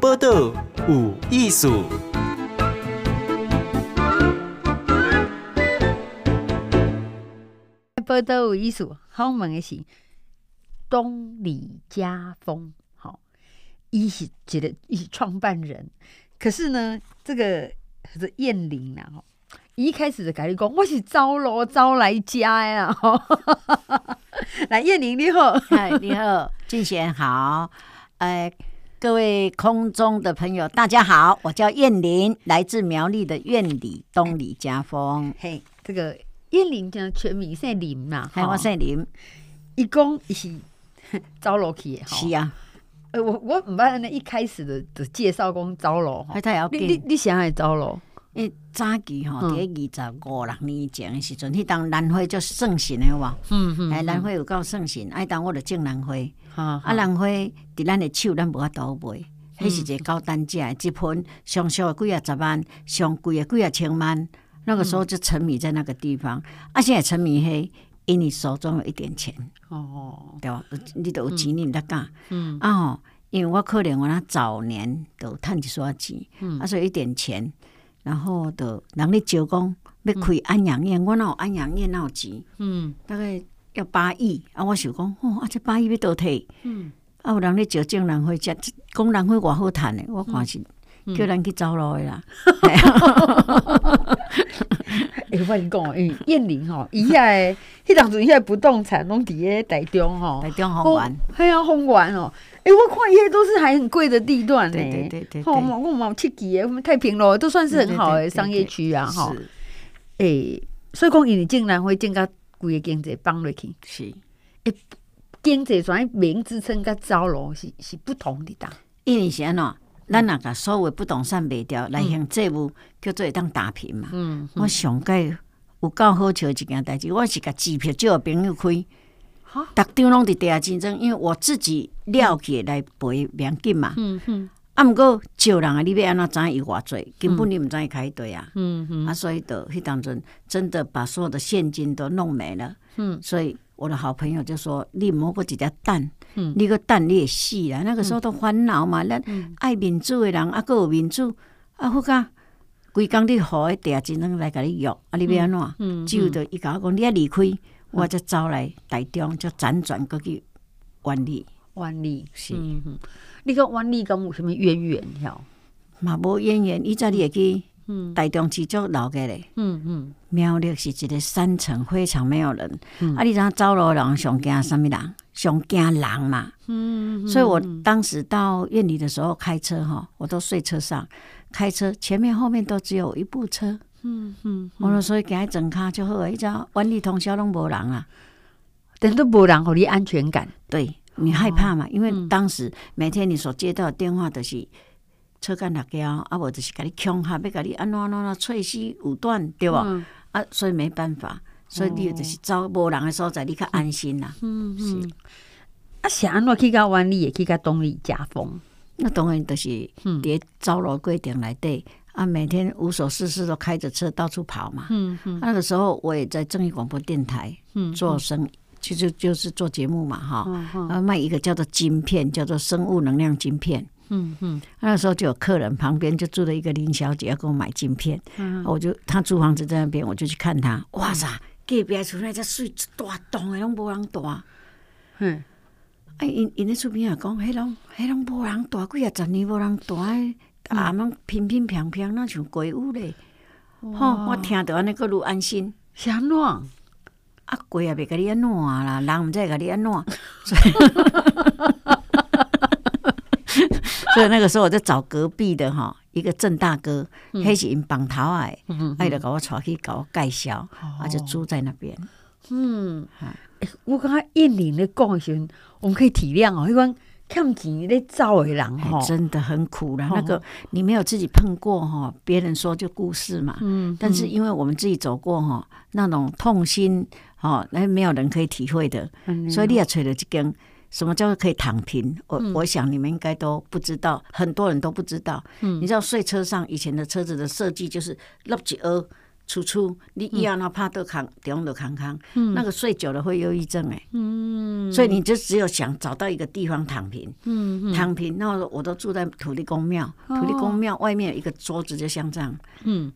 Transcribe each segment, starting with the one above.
报道有艺术。报道有艺术，好问的是东李家峰，好，伊是一个伊是创办人，可是呢，这个是燕玲啊，吼，一开始就跟你讲，我是招罗招来家呀，吼，来燕玲你好，嗨你好，静贤好，哎、呃，各位空中的朋友大家好，我叫燕玲，来自苗栗的苑里东里家风，嘿，这个。燕玲叫全名姓林嘛？嘿，我姓林。一共是 招楼去的，是啊。呃，我我唔捌那一开始的的介绍讲招楼哈。你你你想爱招楼？诶，早期吼，伫二十五六年前诶时阵，迄当兰花就盛行诶哇。嗯嗯。哎，兰花有够盛行，爱当我着种兰花。啊，兰花伫咱诶手，咱无法度卖。迄是一个高单价，一盆上少几啊十万，上贵的几啊千万。那个时候就沉迷在那个地方，啊，现在沉迷嘿，因你手中有一点钱，哦，对吧？你都有钱，你毋得干，嗯啊，因为我可能我那早年都趁一刷钱，嗯，啊，所以一点钱，然后的人咧招讲要开安养院，我哪有安养院哪有钱，嗯，大概要八亿，啊，我想讲，哦，啊，这八亿要倒退，嗯，啊，有人咧招种人会，讲讲人会偌好趁的，我看是。叫人去走路的啦！哎，我跟你讲，哎，燕玲吼，伊遐诶，迄当阵伊遐不动产拢伫咧台中吼，台中丰源，嘿啊，丰源哦，哎，我看一些都是还很贵的地段呢，对对对，我我冇七期诶，太平路都算是很好的商业区啊，哈，哎，所以讲伊竟然会增加规个经济放落去，是，哎，经济转名支撑甲招楼是是不同的哒，因为是安怎。咱那个所谓不动产卖掉来向债务，叫做会当打平嘛。嗯，我上届有够好笑一件代志，我是甲机票借朋友开，哈，逐张拢伫地下竞争，因为我自己了解来赔两金嘛。嗯嗯，啊，毋过借人啊，你要安怎知伊偌济，根本你毋知伊开对啊。嗯嗯，啊，所以就迄当阵真的把所有的现金都弄没了。嗯，所以。我的好朋友就说：“你摸过几只蛋？嗯、你个蛋你也死啦。那个时候都烦恼嘛，咱、嗯、爱民主的人啊，搁有民主啊，好噶，规工你好一点，只能来甲你约啊，你要安怎？只有着伊甲我讲，你要离开，嗯、我就走来台中，就辗转过去万里。万里是，嗯、你讲万里跟有什么渊源？吼，嘛无渊源，伊在你会去。嗯，台中市就老个嘞，嗯嗯，苗栗是一个山城，非常没有人。嗯啊，你知招楼人上惊什么人？上惊人嘛。嗯，所以我当时到院里的时候开车哈，我都睡车上，开车前面后面都只有一部车。嗯嗯，我所以给他整卡就好，一只万里通宵拢无人啊，等都无人，互你安全感。对，你害怕嘛？因为当时每天你所接到的电话都是。车干六交，啊，无就是甲你恐吓，要甲你安怎安怎碎尸无断，对无？嗯、啊，所以没办法，所以你就是走无人的所在，你较安心啦。嗯嗯。是啊，是安怎去到湾里，也去到东里家峰？那当然就是伫招楼规定内底，啊，每天无所事事都开着车到处跑嘛。嗯嗯。那个时候我也在正义广播电台做生，其实就是做节目嘛，哈。啊，卖一个叫做晶片，叫做生物能量晶片。嗯嗯，那时候就有客人旁边就住了一个林小姐要给我买晶片，嗯、我就她租房子在那边，我就去看她。哇塞，隔壁厝那只水大栋的拢无人住。嗯，啊，因因那厝边也讲，迄拢迄拢无人住，几啊十年无人大，啊，拢平平平平，那像鬼屋嘞。吼哇，我听到安尼个愈安心。是安怎？啊，鬼也别甲你安怎啦，人毋知甲你安怎。所以那个时候我在找隔壁的吼一个郑大哥，黑是因绑头哎，哎就甲我带去甲我介绍，他就住在那边。嗯，我感觉燕玲的讲的时阵，我们可以体谅哦，因为看钱咧走的人哈，真的很苦的。那个你没有自己碰过哈，别人说就故事嘛。嗯，但是因为我们自己走过哈，那种痛心哈，那没有人可以体会的。所以你也吹了这根。什么叫做可以躺平？我、嗯、我想你们应该都不知道，很多人都不知道。嗯，你知道睡车上以前的车子的设计就是落一蚵，出出，你一样要怕都扛，顶都扛扛，那个睡久了会忧郁症哎，嗯，所以你就只有想找到一个地方躺平，嗯，躺平。那我都住在土地公庙，土地公庙外面有一个桌子，就像这样，嗯，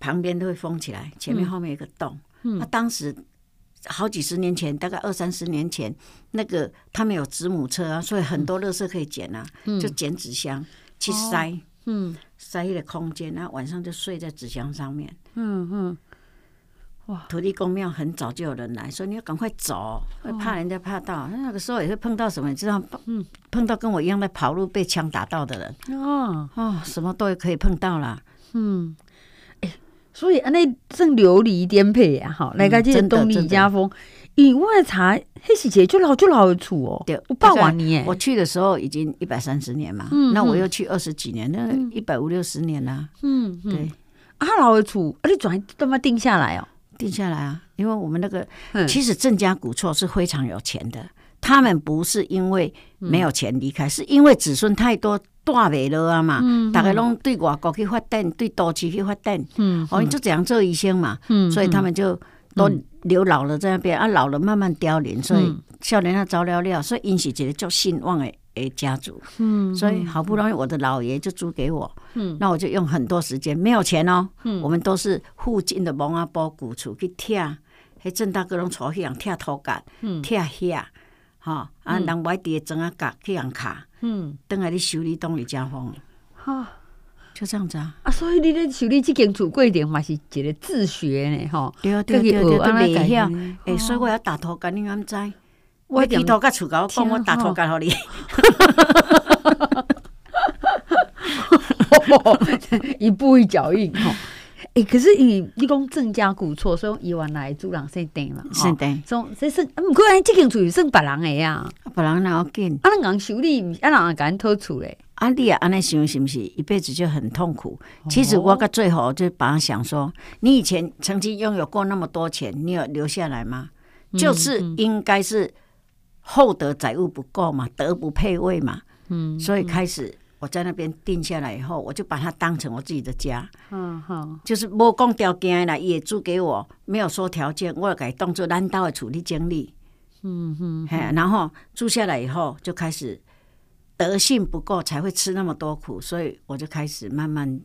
旁边都会封起来，前面后面有一个洞。那当时好几十年前，大概二三十年前，那个他们有子母车啊，所以很多垃圾可以捡啊，就捡纸箱去塞。嗯，塞一个空间，然后晚上就睡在纸箱上面。嗯嗯，哇！土地公庙很早就有人来说，你要赶快走，会怕人家怕到。那个时候也会碰到什么，你知道？嗯，碰到跟我一样在跑路被枪打到的人。哦哦，什么都可以碰到啦。嗯，哎，所以安尼正流离颠沛啊，哈，来个这个东篱家丰。以外茶黑喜姐就老就老的厝哦，对，我八万年，我去的时候已经一百三十年嘛，那我又去二十几年，那一百五六十年了，嗯，对，啊老的厝，啊你转都嘛定下来哦，定下来啊，因为我们那个其实郑家古厝是非常有钱的，他们不是因为没有钱离开，是因为子孙太多大没了啊嘛，大家拢对外国去发展，对都市去发展，嗯，哦，你就这样做医生嘛，嗯，所以他们就都。留老了在那边啊，老了慢慢凋零，所以少年他早了了，所以因是一个足兴旺的诶家族，嗯，所以好不容易我的老爷就租给我，嗯，那我就用很多时间，没有钱哦，嗯，我们都是附近的蒙阿波古厝去贴，迄郑大哥拢带去人贴土角，嗯，贴遐，吼，啊，人买地砖啊角去人卡，嗯，等下你修理东里家风，好。就这样子啊！啊，所以你咧修理这间厝过程嘛是一个自学呢，吼。对啊，对啊，对啊，都袂晓。诶，所以我要打土干，你安知？我地头甲厝甲我讲，我打土干互你。一步一脚印，吼。诶，可是你你讲郑家古厝，所以伊原来主人姓邓嘛，姓邓。从这是啊，毋过这间厝是算别人的呀，别人哪有紧？啊，人修理，啊，人甲咱讨厝咧。啊，你啊，安尼想是不是一辈子就很痛苦？其实我到最后就把他想说，你以前曾经拥有过那么多钱，你有留下来吗？就是应该是厚德载物不够嘛，德不配位嘛。嗯，所以开始我在那边定下来以后，我就把它当成我自己的家。嗯好，就是无讲条件啦，也租给我，没有说条件，我给当做难道的处理经历。嗯哼，然后住下来以后就开始。德性不够才会吃那么多苦，所以我就开始慢慢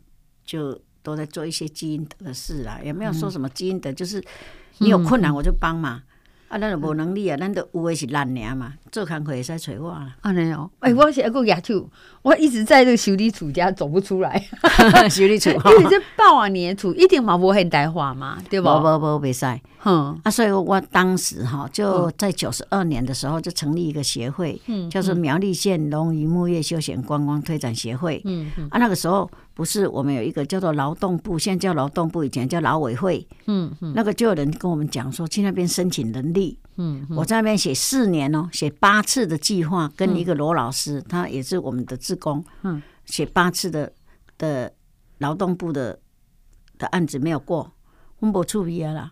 就都在做一些积阴德的事啦。也没有说什么积阴德，就是你有困难我就帮嘛。啊，咱就无能力啊，咱就有的是懒娘嘛，做工课会使找我啦。啊，没有，哎，我是一个野兔，我一直在这个修理厝家走不出来。修理厝，因为这百万年厝一定嘛无现代化嘛，对吧？无无无，袂使。嗯，啊，所以我当时哈就在九十二年的时候就成立一个协会，嗯，叫做苗栗县龙鱼木业休闲观光推展协会。嗯嗯，啊，那个时候。不是，我们有一个叫做劳动部，现在叫劳动部，以前叫劳委会。嗯嗯，那个就有人跟我们讲说，去那边申请人力。嗯，我在那边写四年哦，写八次的计划，跟一个罗老师，他也是我们的职工。嗯，写八次的的劳动部的的案子没有过，我们不处理了。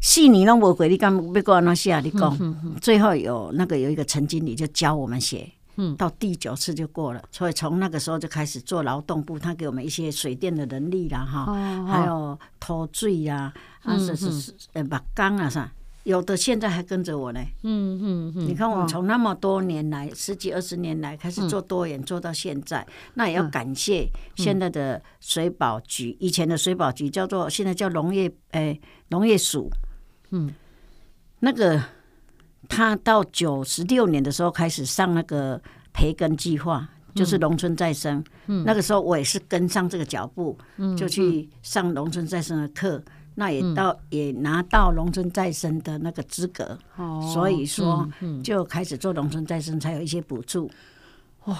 四年都没过，你干要过那写？你讲，最后有那个有一个陈经理就教我们写。嗯，到第九次就过了，所以从那个时候就开始做劳动部，他给我们一些水电的能力啦，哈，还有拖水呀，啊是是是，呃，把缸啊啥，有的现在还跟着我呢。嗯嗯嗯，你看我们从那么多年来，十几二十年来开始做多元，做到现在，那也要感谢现在的水保局，以前的水保局叫做现在叫农业，诶，农业署，嗯，那个。他到九十六年的时候开始上那个培根计划，就是农村再生。嗯，那个时候我也是跟上这个脚步，就去上农村再生的课，那也到也拿到农村再生的那个资格。哦，所以说就开始做农村再生，才有一些补助。哦。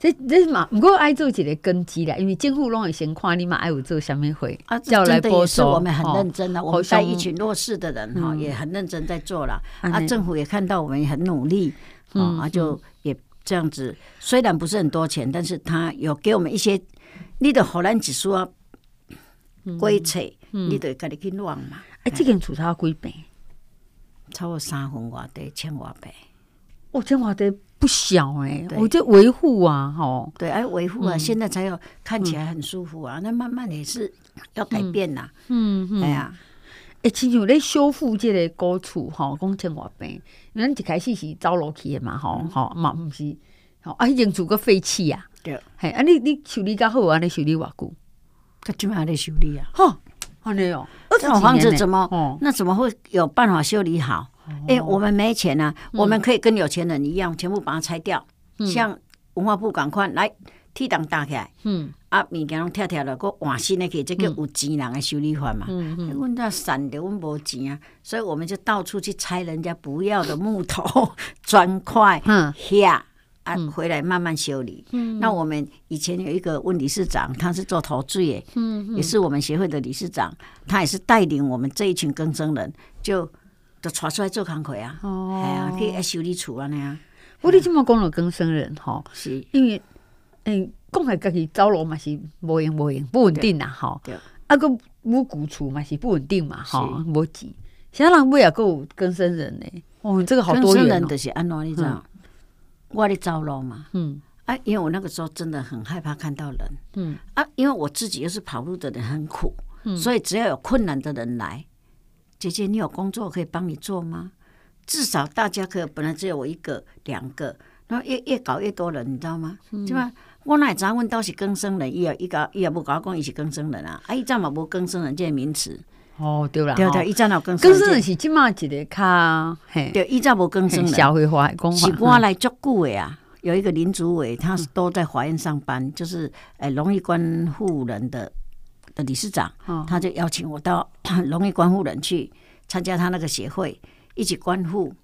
这这嘛，不过爱做一个根基啦，因为政府拢会先看你嘛爱有做什么会啊，叫来播收。我们很认真的，我们带一群弱势的人哈，也很认真在做了。啊，政府也看到我们也很努力，啊，就也这样子。虽然不是很多钱，但是他有给我们一些，你的荷兰指数啊，归册，你得赶紧去弄嘛。哎，这间厝差几坪？超过三分外地，千外坪。哦，千外地。不小哎、我就维护啊，吼，对，哎，维护啊，嗯现在才有看起来很舒服啊。那慢慢也是要改变呐。嗯嗯，哎呀，哎，亲像咧修复这个高处吼，讲生活病，咱一开始是走路去的嘛，吼吼嘛，毋是，吼啊，已经住个废弃啊，对，嘿，啊，你你修理较好啊，你修理偌久？他今晚还在修理啊。吼，安尼哦，这种房子怎么哦？那怎么会有办法修理好？哎，我们没钱啊，我们可以跟有钱人一样，全部把它拆掉。像文化部赶快来铁档搭起来，嗯，啊，物件拢拆拆了，搁换新的去，这叫有钱人的修理法嘛。嗯嗯，阮这散的，阮无钱啊，所以我们就到处去拆人家不要的木头、砖块、嗯下啊，回来慢慢修理。嗯，那我们以前有一个问理事长，他是做投资的，嗯，也是我们协会的理事长，他也是带领我们这一群更生人，就。就带出来做工课啊，哦，系啊，去修理厝啊那样。我你这么讲了更生人吼，是因为嗯，讲来家己走路嘛是无用无用，不稳定呐，吼。对。啊个无古厝嘛是不稳定嘛，吼，无钱。现在人尾也够有更生人呢，哦，这个好多元哦。更生人就是安怎你知道？我咧走路嘛，嗯，啊，因为我那个时候真的很害怕看到人，嗯，啊，因为我自己又是跑路的人，很苦，所以只要有困难的人来。姐姐，你有工作可以帮你做吗？至少大家可以，本来只有我一个、两个，然后越越搞越多人，你知道吗？对吧？我那早问到是更生人，伊也伊个伊也不搞讲伊是更生人啊，啊，伊早嘛无更生人这个名词。哦，对啦，对对，伊早有更生人。更生人是即马一个较，嘿，对，伊早无更生人。社会化讲法，是我来足久的啊。有一个林主委，他是都在法院上班，就是诶，容易关护人的。的理事长，他就邀请我到 荣誉关护人去参加他那个协会，一起关护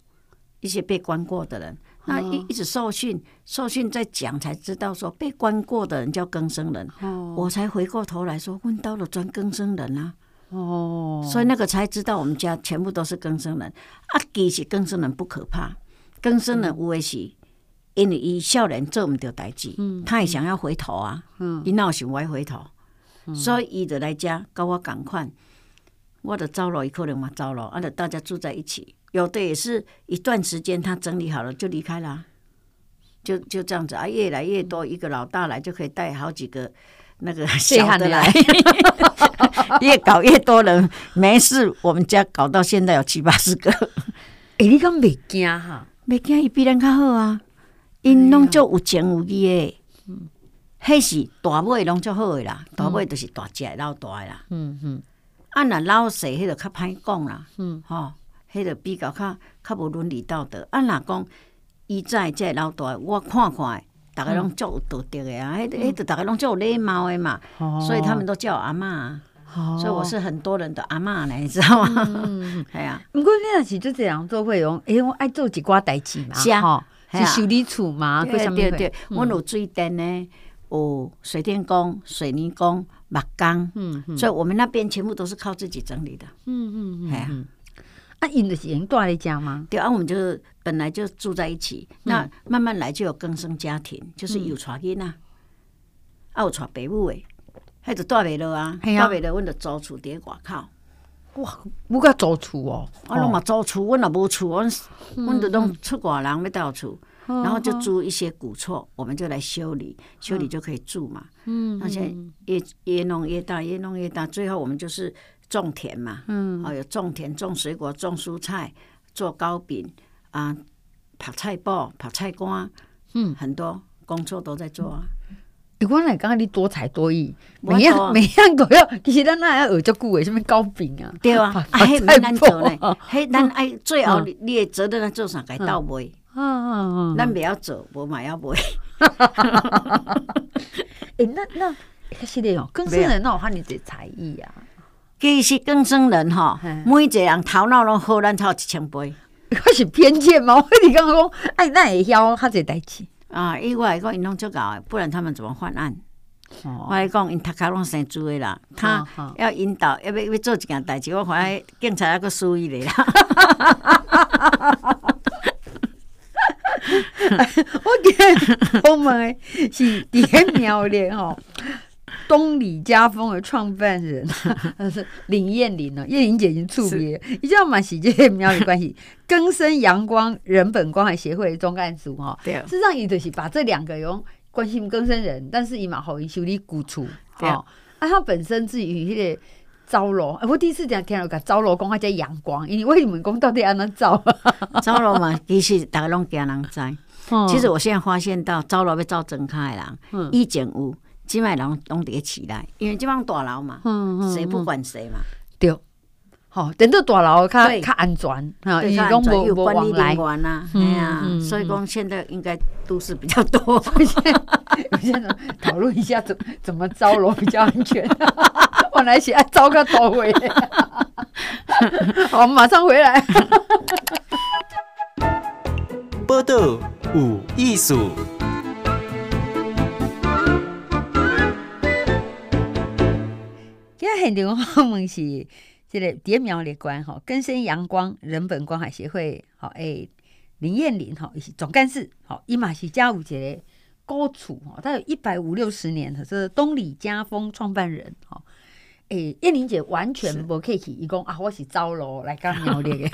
一些被关过的人。那一一直受训，受训在讲才知道说被关过的人叫更生人。我才回过头来说，问到了专更生人啊。哦，所以那个才知道我们家全部都是更生人。啊，其实更生人不可怕，更生人有的是因为伊少年做唔到代志，他也想要回头啊。嗯，伊闹想歪回头。所以伊就来遮跟我赶快，我的走了伊可能嘛走了，啊，就大家住在一起。有的也是一段时间，他整理好了就离开了，就就这样子啊，越来越多，一个老大来就可以带好几个那个小的来，越搞越多人，没事。我们家搞到现在有七八十个，哎、欸，你讲袂惊哈？袂惊，伊比咱较好啊，因拢就有情有义诶。迄是大尾拢足好诶啦，大尾就是大只老大诶啦。嗯嗯，啊若老细迄个较歹讲啦。嗯，吼，迄个比较较较无伦理道德。啊若讲伊在这老大，我看看，逐个拢足有道德诶啊。迄迄个逐个拢足有礼貌诶嘛。所以他们都叫我阿嬷。所以我是很多人的阿嬷呢，你知道吗？嗯，系啊。毋过你若是就这样做会用，诶，我爱做一寡代志嘛。是啊，是修理厝嘛。对对对，阮有水电呢。有水电工、水泥工、木工，嗯，所以我们那边全部都是靠自己整理的，嗯嗯嗯，系啊，啊，因的是人住在家吗？对啊，我们就本来就住在一起，那慢慢来就有更生家庭，就是有带囡仔，啊有带爸母的，迄就住袂落啊，住袂落，阮就租厝伫外口，哇，我个租厝哦，我拢嘛租厝，阮也无厝，阮阮就拢出外人要到厝。然后就租一些古厝，我们就来修理，修理就可以住嘛。嗯，而且越越弄越大，越弄越大，最后我们就是种田嘛。嗯，哦，有种田、种水果、种蔬菜、做糕饼啊，拍菜包、拍菜干，嗯，很多工作都在做啊。你讲来，刚刚你多才多艺，每样每样都要。其实咱那要学足久诶，什么糕饼啊？对啊，啊，迄蛮难做呢。迄咱爱最后你你会责任做啥？该到位。嗯嗯嗯，咱袂晓做，无嘛要买。哎，那那是的哦，更生人那有哈你的才艺啊。其实更生人吼，每一个人头脑拢好，咱才有一千倍。我是偏见吗？我你刚刚讲，哎，那会晓较侪代志啊。因为讲因拢足够，不然他们怎么犯案？我来讲，因读卡拢生猪的啦，他要引导，要要要做一件代志，我看警察还个输伊咧啦。我见我们是点苗咧吼，东李家风的创办人，他 是林燕玲哦，燕玲姐已经触别，一定要蛮喜这些苗的关系，更生阳光人本关怀协会总干事哈。对，事实上伊就是把这两个用关心更生人，但是伊嘛好伊修理古厝，对啊，他本身自己迄个招楼，我第一次讲听到个招楼讲他叫阳光，因为你们讲到底安怎招？招楼嘛，其实大家拢惊人知。其实我现在发现到招楼要招真开的人，以前有，现在人拢得起来，因为这帮大楼嘛，谁不管谁嘛，对，好，等到大楼较较安全，啊，伊拢无管理人员呐，哎呀，所以讲现在应该都是比较多，现在讨论一下怎怎么招楼比较安全，我来写招个到位，好，我们马上回来，报道。有艺术。今日现场我们是这个蝶苗列关哈，根生阳光人本关海协会好诶，林燕玲哈，也是总干事好，伊嘛是家有一个古厝哈，他有一百五六十年，他是东里家风创办人哈。诶、欸，燕玲姐完全不客气，伊讲啊，我是招楼来刚苗栗的，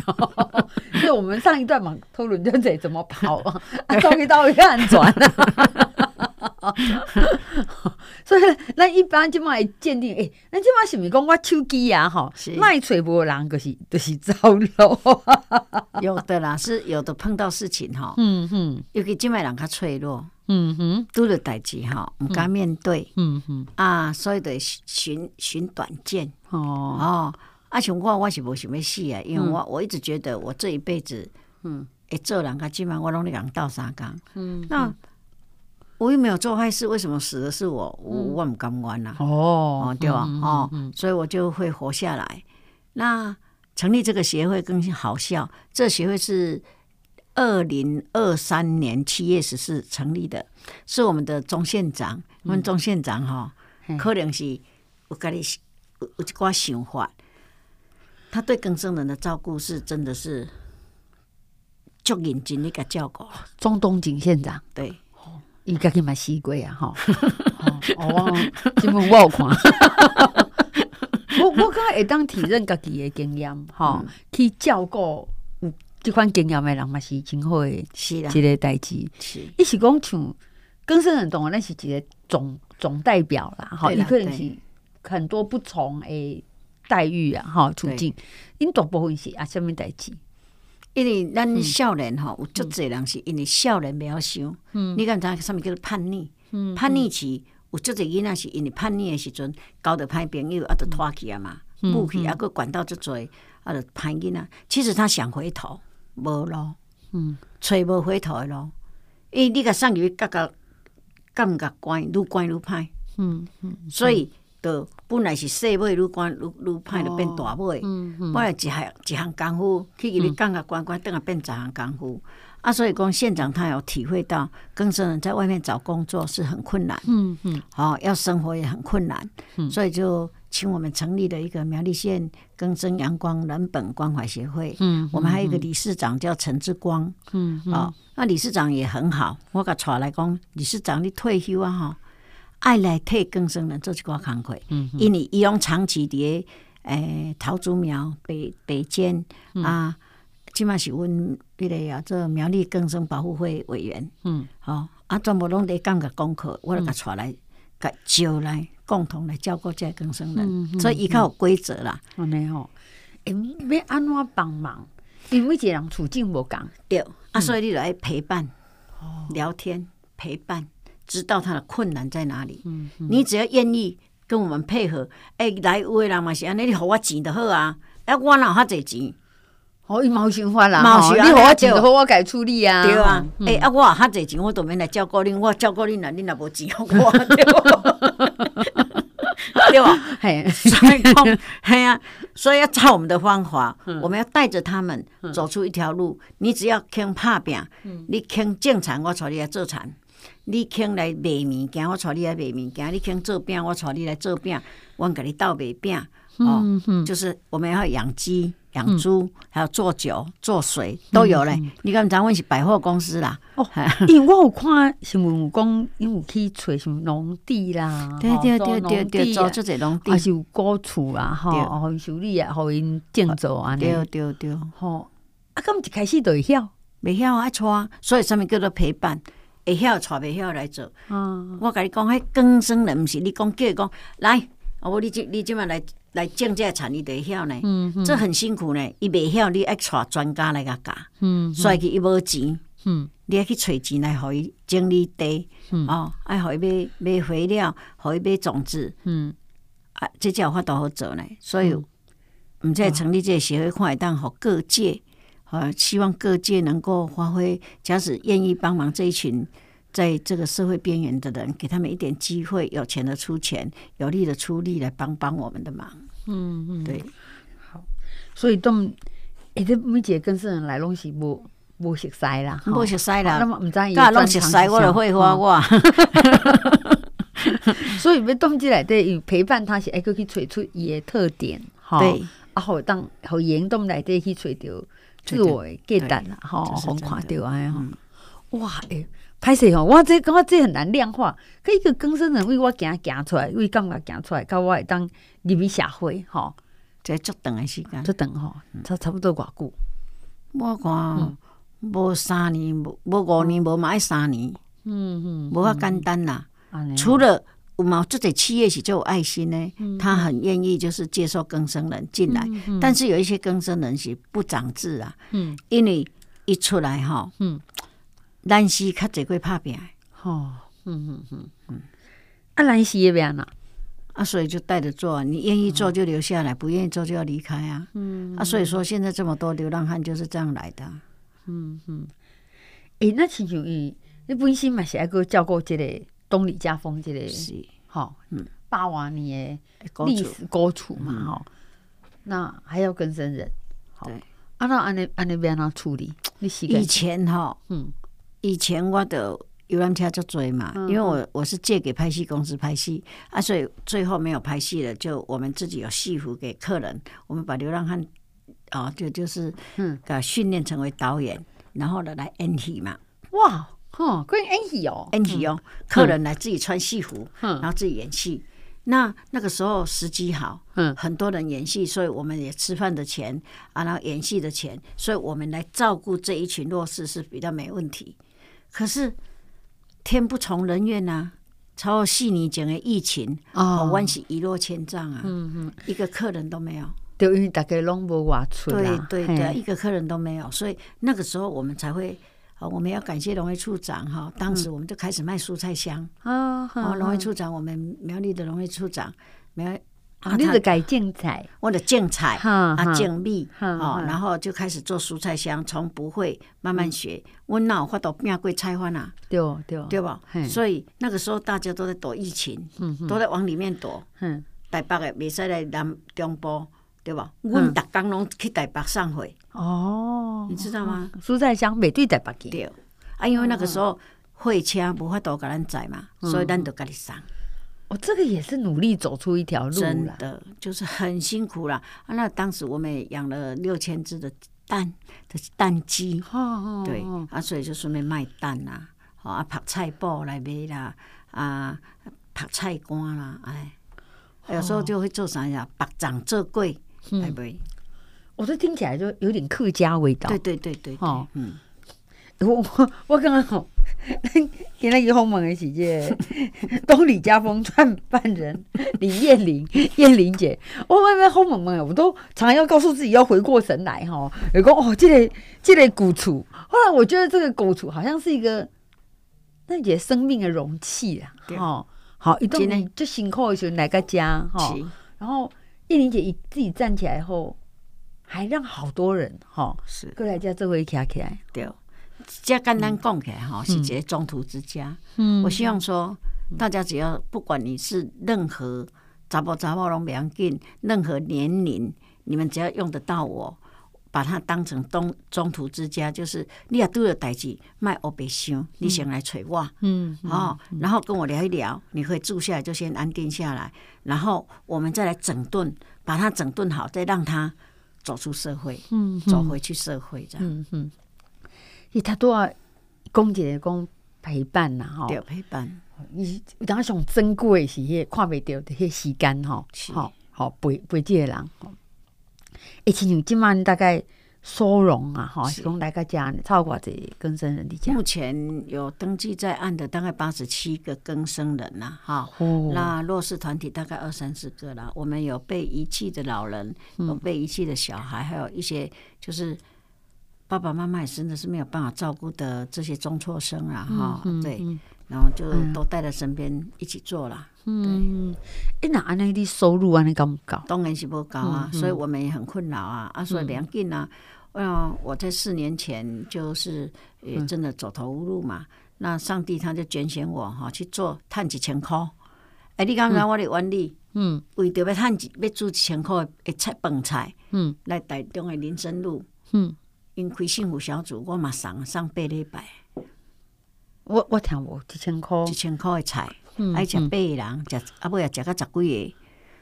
所以我们上一段嘛讨论就这怎么跑 啊，终于到一个安转了。所以咱一般即卖鉴定，诶、欸，咱即卖是毋是讲我手机啊，哈，卖揣无人，就是就是走路。有的啦，是有的碰到事情吼，嗯哼，尤其即卖人较脆弱。嗯哼，拄着代志哈，唔敢面对。嗯哼，啊，所以得寻寻短见。哦哦，啊，像我我是无想要死啊，因为我我一直觉得我这一辈子，嗯，会做人家今晚我拢咧讲斗相共。嗯，那我又没有做坏事，为什么死的是我？我我唔甘愿呐。哦，对吧？哦，所以我就会活下来。那成立这个协会更好笑，这协会是。二零二三年七月十四成立的，是我们的钟县长。我们钟县长哈，可能是我跟你有有一寡想法，他对更生人的照顾是真的是足认真的个照顾。钟东锦县长，对，应该去买西瓜啊！吼，哦，新闻 我有看，我我刚才会当体认家己的经验，哈，去照顾。有即款经验的人嘛是真好的，是啦，一个代志。是，伊是讲像更生人懂啊，那是一个总总代表啦，哈，伊可能是很多不同的待遇啊，哈，处境。因大部分是啊，什么代志？因为咱少年吼，有足侪人是因为少年袂晓想，嗯，你敢知啥物叫做叛逆？嗯，叛逆期有足侪囡仔是因为叛逆的时阵交着歹朋友，啊，就拖去啊嘛，不去啊，个管到足侪，啊，就歹囡仔。其实他想回头。无咯，嗯，找无回头的路，因为你甲送入去，甲甲感觉关，愈关愈歹，嗯嗯，所以就本来是细尾愈关愈愈歹，就变大尾，嗯来一项一项功夫，去入去感觉关关，等下变十项功夫，啊，所以讲县长他有体会到，更生人在外面找工作是很困难，嗯嗯，好，要生活也很困难，嗯，所以就。请我们成立了一个苗栗县更生阳光人本关怀协会。嗯，我们还有一个理事长叫陈志光。嗯，哦，那理事长也很好。我甲带来讲，理事长你退休啊，哈，爱来替更生人做一寡工课。嗯，因为伊用长期伫诶桃竹苗北北间啊，即码是阮迄个啊，做苗栗更生保护会委员。嗯，好，啊，全部拢伫讲个功课，我来甲带来，甲招来。共同来照顾这更生人，所以伊较有规则啦。安尼吼，诶，要安怎帮忙？因为一个人处境无共，对、嗯、啊，所以你来陪伴、哦、聊天、陪伴，知道他的困难在哪里。嗯嗯、你只要愿意跟我们配合，哎、欸，来有的人嘛是安尼，你给我钱就好啊。哎，我哪有遐济钱？哦，伊冇想法啦，你给我钱就好，我该处理啊。对啊，哎，啊，我遐济钱，我都免来照顾恁，我照顾恁啦，恁也无钱我。对对吧？嘿，所以讲，嘿呀，所以要照我们的方法，我们要带着他们走出一条路。你只要肯拍拼，你肯种田，我带你来做田；你肯来卖物件，我带你来卖物件；你肯做饼，我带你来做饼。我给你斗卖饼，哦，就是我们要养鸡、养猪，还有做酒、做水都有嘞。你刚才问是百货公司啦，哦，因为我有看新闻讲，因为去找什么农地啦，对对对对对，做这些农地，还是有果树啊，哈，好修理啊，互因建造啊，对对对，好。啊，咁一开始就会晓，未晓啊带，所以上物叫做陪伴？会晓带，袂晓来做。嗯，我甲你讲，迄更生人毋是你讲叫伊讲来，我你即你即马来来种这个产业就会晓呢。嗯，这很辛苦呢，伊袂晓，你爱带专家来甲教。嗯，所以伊无钱。嗯，你爱去揣钱来，互伊整理地。嗯，哦，爱互伊买买肥料，互伊买种子。嗯，啊，这才有法度好做呢。所以，毋再成立这个协会，看会当互各界。呃，希望各界能够发挥，假使愿意帮忙这一群在这个社会边缘的人，给他们一点机会，有钱的出钱，有力的出力来帮帮我们的忙。嗯嗯，对，好，所以都，哎，这每节更生人来拢是无无熟悉啦，无熟悉啦，那么唔知伊拢熟悉我的会话我。所以要动机来对，陪伴他是爱去去找出伊的特点，哈，对，啊好当好严动来对去找到。自我简单啦，吼，好看到哎吼，哇，哎，歹势吼，我这感觉这很难量化，可一个更生人为我行行出来，为感觉行出来，到我会当入去社会，吼，这足长的时间，足长吼，差差不多偌久？我看无三年，无无五年，无嘛爱三年，嗯嗯，无遐简单啦，除了。有嘛？这些企业是就有爱心呢，他很愿意就是接受更生人进来，但是有一些更生人是不长智啊，嗯，因为一出来哈，嗯，兰溪较侪会拍拼，哦，嗯嗯嗯。嗯，啊兰溪也变啦，啊，所以就带着做，你愿意做就留下来，不愿意做就要离开啊，嗯，啊，所以说现在这么多流浪汉就是这样来的，嗯嗯，诶，那亲像伊，你本身嘛是爱个照顾这个。东李家风这个是。哈，嗯，八万年的历史高处嘛哈，那还要更生人，对，啊那安尼安尼要安怎处理？你以前哈，嗯，以前我的游览车就追嘛，因为我我是借给拍戏公司拍戏啊，所以最后没有拍戏了，就我们自己有戏服给客人，我们把流浪汉啊，就就是嗯，给训练成为导演，然后呢来演戏嘛，哇。哦，关于演戏哦，演戏哦，客人来自己穿戏服，嗯，然后自己演戏。那那个时候时机好，嗯，很多人演戏，所以我们也吃饭的钱啊，然后演戏的钱，所以我们来照顾这一群弱势是比较没问题。可是天不从人愿呐，超过四年前的疫情哦，关系一落千丈啊，嗯嗯，一个客人都没有，对，因为大家拢无外出，对对对，一个客人都没有，所以那个时候我们才会。我们要感谢农会处长哈，当时我们就开始卖蔬菜箱啊。农会处长，我们苗栗的农会处长，苗啊，你的改种菜，我的种菜啊，种米哦，然后就开始做蔬菜箱，从不会慢慢学。我哪有法度变过菜贩啊？对对对吧？所以那个时候大家都在躲疫情，都在往里面躲。台北的未使来南中部。对吧？我们逐工拢去台北上会哦，你知道吗？蔬菜箱每对在北京。对啊，因为那个时候会车无法度给咱载嘛，所以咱就给你上。哦，这个也是努力走出一条路，真的就是很辛苦啦。啊，那当时我们也养了六千只的蛋的蛋鸡，对啊，所以就顺便卖蛋啦，啊，拍菜脯来卖啦，啊，拍菜干啦，哎，有时候就会做啥呀，白掌做粿。会不会？我这听起来就有点客家味道。对对对对，哦，嗯，我我我刚刚好，给那个后猛的姐姐，东李家丰创办人李艳玲，艳玲姐，我外面后猛猛，我都常常要告诉自己要回过神来哈。有个哦，这个这个古厝，后来我觉得这个古厝好像是一个那姐生命的容器啊。哦，好，一动呢就辛苦的时候来个家哈，然后。叶玲姐一自己站起来后，还让好多人哈是过来家这回卡起来。对，这简单讲起来哈，是这中途之家。嗯，我希望说，大家只要不管你是任何查某查某拢袂要紧，任何年龄，你们只要用得到我。把它当成东中途之家，就是你也都有代志，卖欧北想，你先来找我，嗯，哦，然后跟我聊一聊，你可以住下来就先安定下来，然后我们再来整顿，把它整顿好，再让他走出社会，嗯，走回去社会这样，嗯哼。伊他都要讲一个讲陪伴呐，吼，对，陪伴。伊当时上珍贵是迄看袂到的迄时间吼，吼吼陪陪即个人。诶，亲像即满大概收容啊，哈，是讲来个家超过这更生人的家。目前有登记在案的大概八十七个更生人呐，哈，那弱势团体大概二三十个了。我们有被遗弃的老人，有被遗弃的小孩，还有一些就是。爸爸妈妈也真的是没有办法照顾的这些中辍生啊，哈、嗯，对，嗯、然后就都带在身边一起做了。嗯，哎，那安尼的收入安尼高不高？当然是不高啊，嗯嗯、所以我们也很困扰啊。啊，所以两件啊，嗯，我在四年前就是也真的走投无路嘛。嗯、那上帝他就拣选我哈去做赚几千块。哎，你刚才我的原理，嗯，为着要赚要煮一千块的菜饭菜，嗯，来台中的林森路，嗯。因开幸福小组，我嘛送送八礼拜。我我听无一千块，一千块的菜，爱食八个人，食啊尾也食个十几个，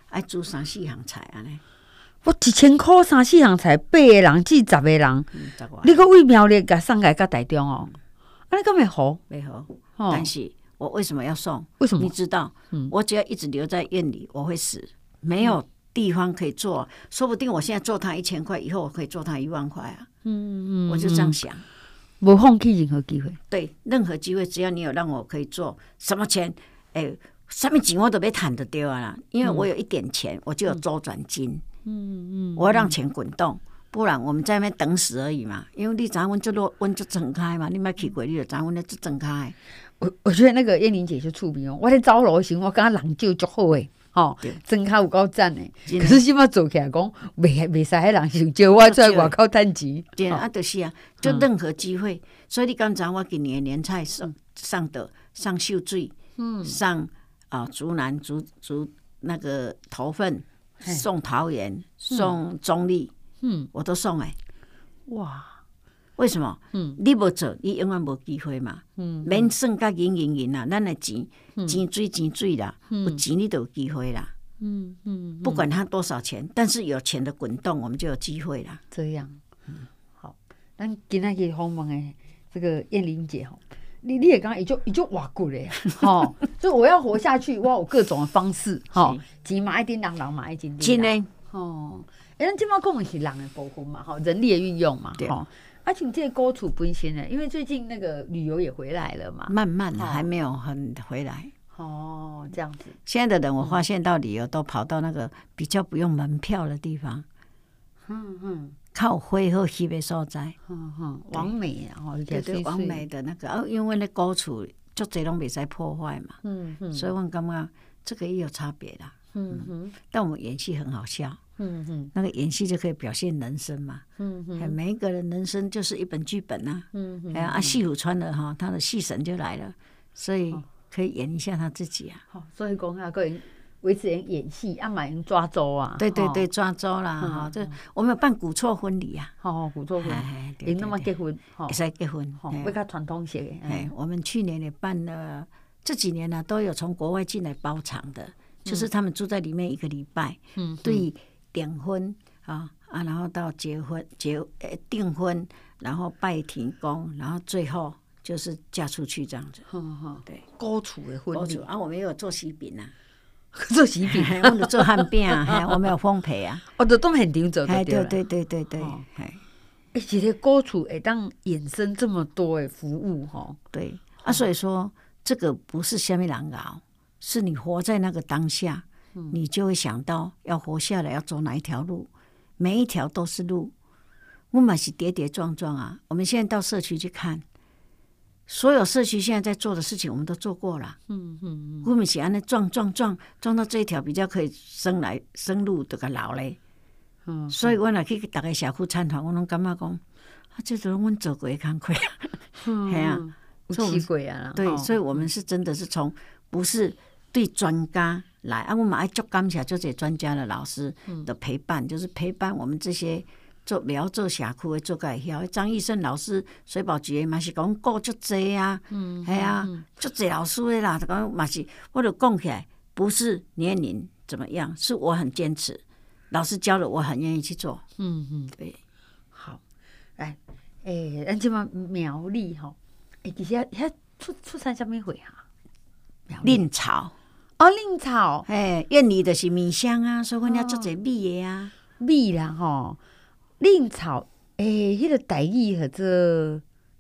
爱煮三四样菜安尼。我一千块三四样菜，八个人至十个人，你个为苗栗甲送来甲台中哦，安尼咁咪好？袂好。但是我为什么要送？为什么？你知道？我只要一直留在院里，我会死，没有地方可以做。说不定我现在做他一千块，以后我可以做他一万块啊。嗯嗯，我就这样想，不放弃任何机会。对，任何机会，只要你有让我可以做什么钱，哎、欸，什么钱我都别谈得掉啊！因为我有一点钱，我就有周转金。嗯嗯，我要让钱滚动，不然我们在那边等死而已嘛。因为你咱温就落温就整开嘛，你买去过，你就咱温就整开。我我觉得那个燕玲姐就出名哦，我在招楼行，我跟她人就足好诶。哦，真卡有够赞诶！可是起码做起来讲，未未使迄人想叫我在外口趁钱。对啊，就是啊，就任何机会。所以你刚才我今年年菜上上的上秀水，嗯，上啊竹南竹竹那个头份，送桃园，送中立，嗯，我都送诶。哇！为什么？嗯，你不做，你永远无机会嘛。嗯，免算甲银银银啦，咱的钱钱水钱水啦，有钱你就有机会啦。嗯嗯，不管他多少钱，但是有钱的滚动，我们就有机会啦。这样，嗯，好，咱今天可以访问诶，这个燕玲姐吼，你你也刚刚也就也就哇过嘞，吼，就我要活下去，我有各种的方式，吼，钱嘛一定人人嘛一定，真的，吼，哎，咱今嘛讲的是人的部分嘛，吼，人力的运用嘛，对。而且你这个高处不行呢，因为最近那个旅游也回来了嘛，慢慢的还没有很回来。哦，这样子。现在的人我发现到旅游都跑到那个比较不用门票的地方，嗯嗯，靠灰和西北所在，嗯嗯，网美啊，对对，王美的那个，哦，因为那高处就这种比赛破坏嘛，嗯嗯，所以我刚刚这个也有差别的，嗯。嗯，但我们演戏很好笑。嗯嗯，那个演戏就可以表现人生嘛。嗯嗯，每一个人人生就是一本剧本呐。嗯嗯，哎呀，啊，戏虎穿了哈，他的戏神就来了，所以可以演一下他自己啊。好，所以讲啊，个人维持人演戏，啊，马云抓周啊。对对对，抓周啦哈。这我们有办古厝婚礼啊。哦，古厝婚礼，你那么结婚，也是结婚，比较传统些。哎，我们去年也办了，这几年呢都有从国外进来包场的，就是他们住在里面一个礼拜。嗯，对。点婚啊啊，然后到结婚结呃订婚，然后拜天公，然后最后就是嫁出去这样子。对，高处的婚礼。啊，我们有做喜饼啊，做喜饼，我们做汉饼啊，我们有烘焙啊，我都都很丁做。对对对对对对，哎，其实高处哎，当衍生这么多的服务哈，对。啊，所以说这个不是虾米人熬，是你活在那个当下。你就会想到要活下来要走哪一条路，每一条都是路。我们是跌跌撞撞啊！我们现在到社区去看，所有社区现在在做的事情，我们都做过了。嗯嗯嗯。我们是安那撞撞撞撞到这一条比较可以生来生路这个老嘞。嗯。所以我来去大家社区参团，我拢感觉讲，啊，这都是我们走过的坎坷。嗯。系啊，奇怪啊。对，所以我们是真的是从不是对专家。来啊！我们爱做感谢，做这专家的老师的陪伴，嗯、就是陪伴我们这些做不要做社区的做个晓。张医生老师，水保局嘛是讲过足济啊，嗯，系啊，足济老师的啦，讲嘛是，我就讲起来，不是年龄怎么样，是我很坚持，老师教了，我很愿意去做。嗯嗯，对，好，来，诶，咱即嘛苗栗吼，诶，其实遐出出产啥物货哈？蔺草哦，蔺草，诶，苑里的是米香啊，所以阮遐做者米的啊，米啦吼，蔺草，诶，迄个台语叫做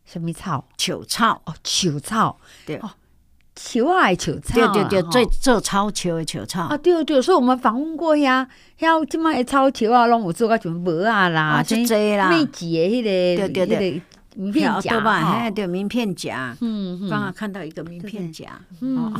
什么草？球草。哦，球草，对。哦。球啊，球草，对对对，做做草球的球草。啊，对对，所以我们访问过呀，像即卖草球啊，拢有做个什么膜啊啦，就这啦，秘籍的迄个，对对对，名片夹哈，对名片夹，嗯刚刚看到一个名片夹，嗯，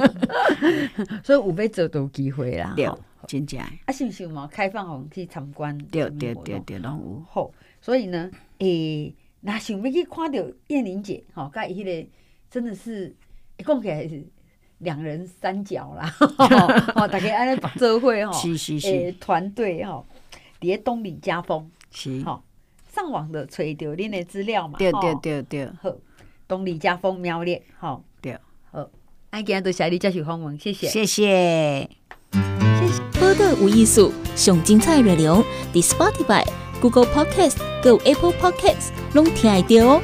所以有要做到机会啦，对，真正，啊，是不是嘛？开放互去参观，对对对对，拢有，好，所以呢，诶，那想要去看到燕玲姐，吼，甲伊迄个。真的是，讲起来是两人三角啦，哦，大家安尼做伙吼，是是是，诶，团队吼，伫个东里家风是，吼，上网的找着恁的资料嘛，对对对对，好，东李家风苗栗，吼，对，好，爱今日多谢你接受访问，谢谢，谢谢，谢谢。报道有艺术，上精彩内容，伫 Spotify、Google Podcast、Go Apple Podcast，拢听得到哦。